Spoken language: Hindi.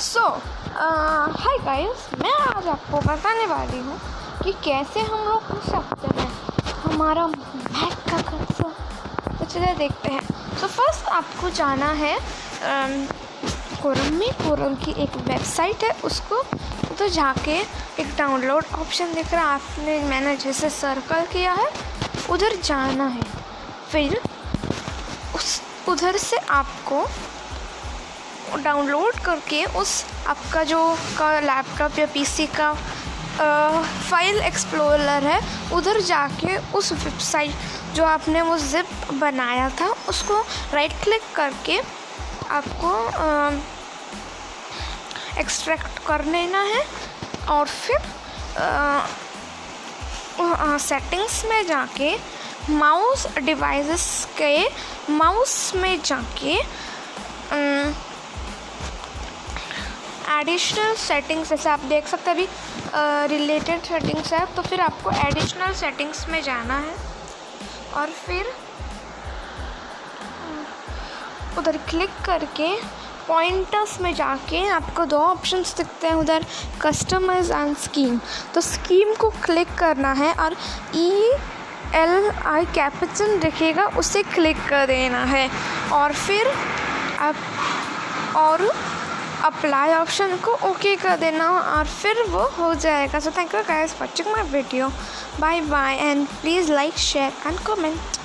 सो हाय गाइस मैं आज आपको बताने वाली हूँ कि कैसे हम लोग हो सकते हैं हमारा बैग का खर्चा। तो चलिए देखते हैं। सो so, फ़र्स्ट आपको जाना है कोरम में। कोरम की एक वेबसाइट है उसको तो जाके एक डाउनलोड ऑप्शन दिख रहा है। आपने मैंने जैसे सर्कल किया है उधर जाना है। फिर उस उधर से आपको डाउनलोड करके उस आपका जो का लैपटॉप या पीसी का फ़ाइल एक्सप्लोरर है, उधर जाके उस वेबसाइट जो आपने वो ज़िप बनाया था, उसको राइट क्लिक करके आपको एक्सट्रैक्ट कर लेना है और फिर सेटिंग्स में जाके माउस डिवाइसेस के माउस में जाके एडिशनल सेटिंग्स जैसे आप देख सकते हैं अभी रिलेटेड सेटिंग्स है तो फिर आपको एडिशनल सेटिंग्स में जाना है। और फिर, उधर क्लिक करके पॉइंटर्स में जाके आपको दो ऑप्शंस दिखते हैं, उधर कस्टमाइज एंड स्कीम तो स्कीम को क्लिक करना है और ई एल आई कैपिटल दिखेगा, उसे क्लिक कर देना है। और फिर आप, और अप्लाई ऑप्शन को ओके कर देना और फिर वो हो जाएगा। So thank you guys watching my video bye bye and please like share and comment